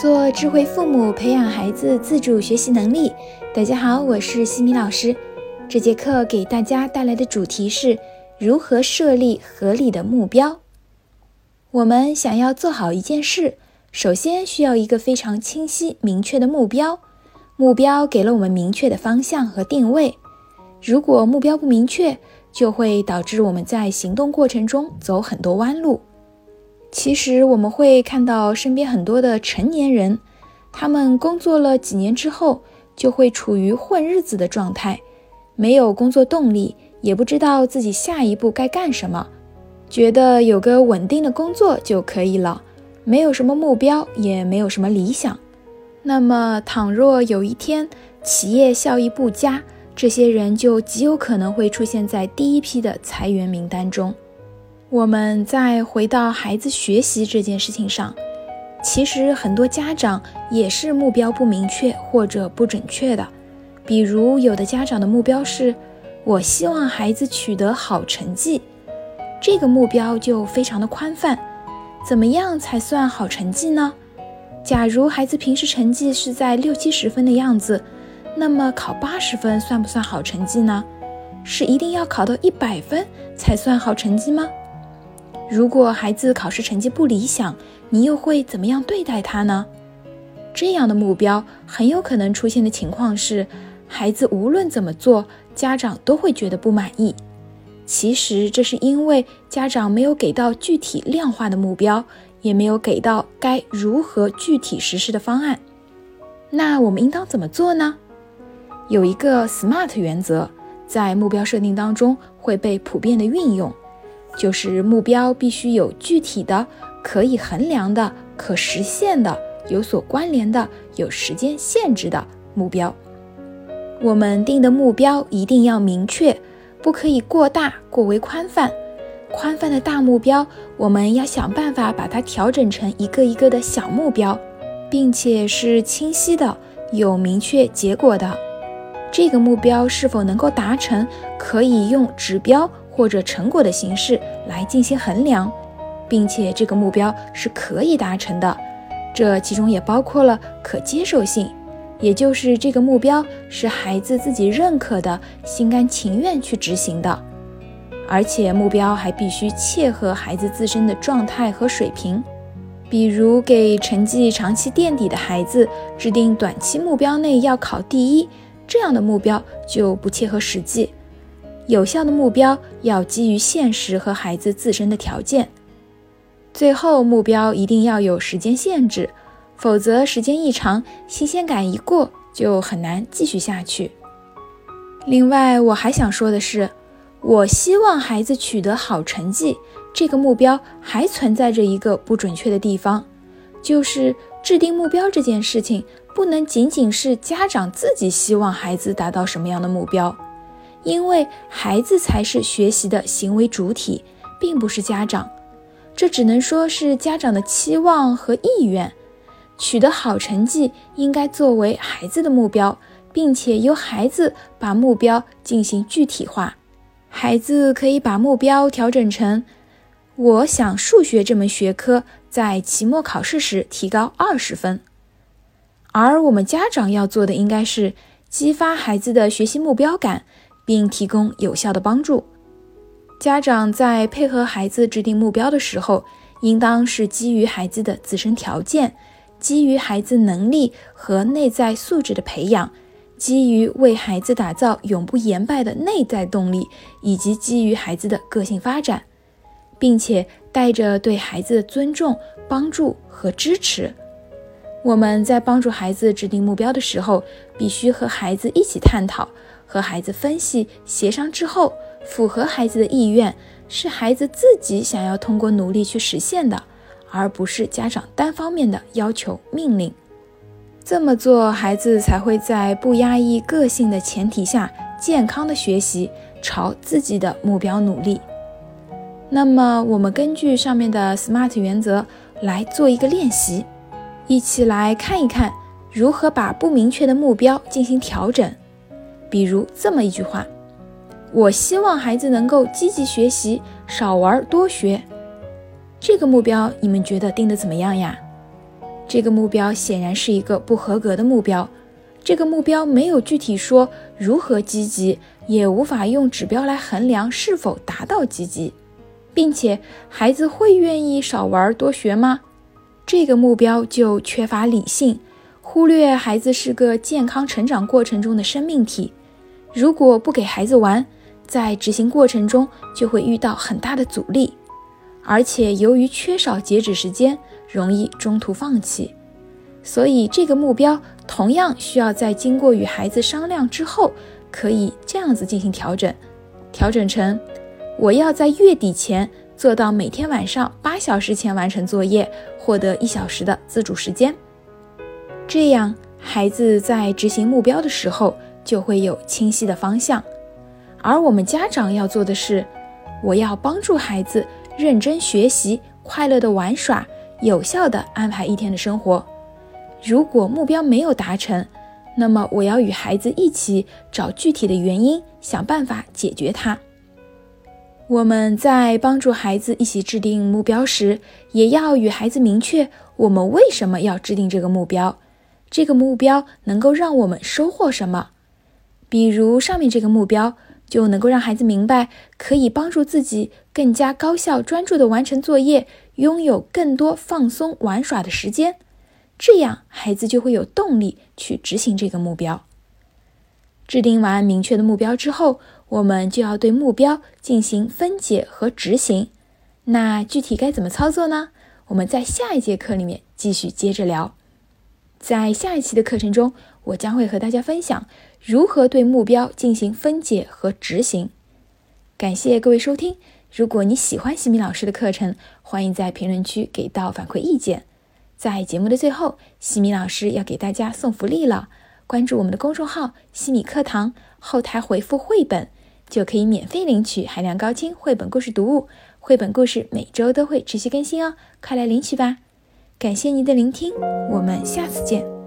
做智慧父母，培养孩子自主学习能力。大家好，我是西米老师。这节课给大家带来的主题是如何设立合理的目标。我们想要做好一件事，首先需要一个非常清晰明确的目标。目标给了我们明确的方向和定位。如果目标不明确，就会导致我们在行动过程中走很多弯路。其实我们会看到身边很多的成年人，他们工作了几年之后，就会处于混日子的状态，没有工作动力，也不知道自己下一步该干什么，觉得有个稳定的工作就可以了，没有什么目标，也没有什么理想。那么，倘若有一天企业效益不佳，这些人就极有可能会出现在第一批的裁员名单中。我们再回到孩子学习这件事情上，其实很多家长也是目标不明确或者不准确的。比如，有的家长的目标是“我希望孩子取得好成绩”，这个目标就非常的宽泛。怎么样才算好成绩呢？假如孩子平时成绩是在六七十分的样子，那么考八十分算不算好成绩呢？是一定要考到一百分才算好成绩吗？如果孩子考试成绩不理想，你又会怎么样对待他呢？这样的目标很有可能出现的情况是，孩子无论怎么做，家长都会觉得不满意。其实这是因为家长没有给到具体量化的目标，也没有给到该如何具体实施的方案。那我们应当怎么做呢？有一个 SMART 原则，在目标设定当中会被普遍的运用。就是目标必须有具体的、可以衡量的、可实现的、有所关联的、有时间限制的目标。我们定的目标一定要明确，不可以过大、过为宽泛。宽泛的大目标，我们要想办法把它调整成一个一个的小目标，并且是清晰的、有明确结果的。这个目标是否能够达成，可以用指标。或者成果的形式来进行衡量，并且这个目标是可以达成的，这其中也包括了可接受性，也就是这个目标是孩子自己认可的、心甘情愿去执行的，而且目标还必须切合孩子自身的状态和水平。比如给成绩长期垫底的孩子制定短期目标内要考第一，这样的目标就不切合实际。有效的目标要基于现实和孩子自身的条件。最后，目标一定要有时间限制，否则时间一长，新鲜感一过，就很难继续下去。另外，我还想说的是，我希望孩子取得好成绩，这个目标还存在着一个不准确的地方，就是制定目标这件事情，不能仅仅是家长自己希望孩子达到什么样的目标。因为孩子才是学习的行为主体，并不是家长，这只能说是家长的期望和意愿。取得好成绩应该作为孩子的目标，并且由孩子把目标进行具体化。孩子可以把目标调整成：我想数学这门学科在期末考试时提高二十分。而我们家长要做的应该是激发孩子的学习目标感。并提供有效的帮助。家长在配合孩子制定目标的时候，应当是基于孩子的自身条件，基于孩子能力和内在素质的培养，基于为孩子打造永不言败的内在动力，以及基于孩子的个性发展，并且带着对孩子的尊重、帮助和支持。我们在帮助孩子制定目标的时候，必须和孩子一起探讨。和孩子分析、协商之后，符合孩子的意愿，是孩子自己想要通过努力去实现的，而不是家长单方面的要求命令。这么做，孩子才会在不压抑个性的前提下，健康的学习，朝自己的目标努力。那么，我们根据上面的 SMART 原则来做一个练习，一起来看一看如何把不明确的目标进行调整。比如这么一句话：“我希望孩子能够积极学习，少玩多学。”这个目标你们觉得定的怎么样呀？这个目标显然是一个不合格的目标。这个目标没有具体说如何积极，也无法用指标来衡量是否达到积极，并且孩子会愿意少玩多学吗？这个目标就缺乏理性，忽略孩子是个健康成长过程中的生命体。如果不给孩子玩，在执行过程中就会遇到很大的阻力，而且由于缺少截止时间，容易中途放弃。所以，这个目标同样需要在经过与孩子商量之后，可以这样子进行调整：调整成我要在月底前做到每天晚上八小时前完成作业，获得一小时的自主时间。这样，孩子在执行目标的时候就会有清晰的方向。而我们家长要做的是，我要帮助孩子认真学习、快乐的玩耍，有效的安排一天的生活。如果目标没有达成，那么我要与孩子一起找具体的原因，想办法解决它。我们在帮助孩子一起制定目标时，也要与孩子明确我们为什么要制定这个目标，这个目标能够让我们收获什么。比如上面这个目标就能够让孩子明白，可以帮助自己更加高效、专注地完成作业，拥有更多放松玩耍的时间。这样，孩子就会有动力去执行这个目标。制定完明确的目标之后，我们就要对目标进行分解和执行。那具体该怎么操作呢？我们在下一节课里面继续接着聊。在下一期的课程中，我将会和大家分享如何对目标进行分解和执行。感谢各位收听。如果你喜欢西米老师的课程，欢迎在评论区给到反馈意见。在节目的最后，西米老师要给大家送福利了。关注我们的公众号“西米课堂”，后台回复“绘本”，就可以免费领取海量高清绘本故事读物。绘本故事每周都会持续更新哦，快来领取吧！感谢您的聆听，我们下次见。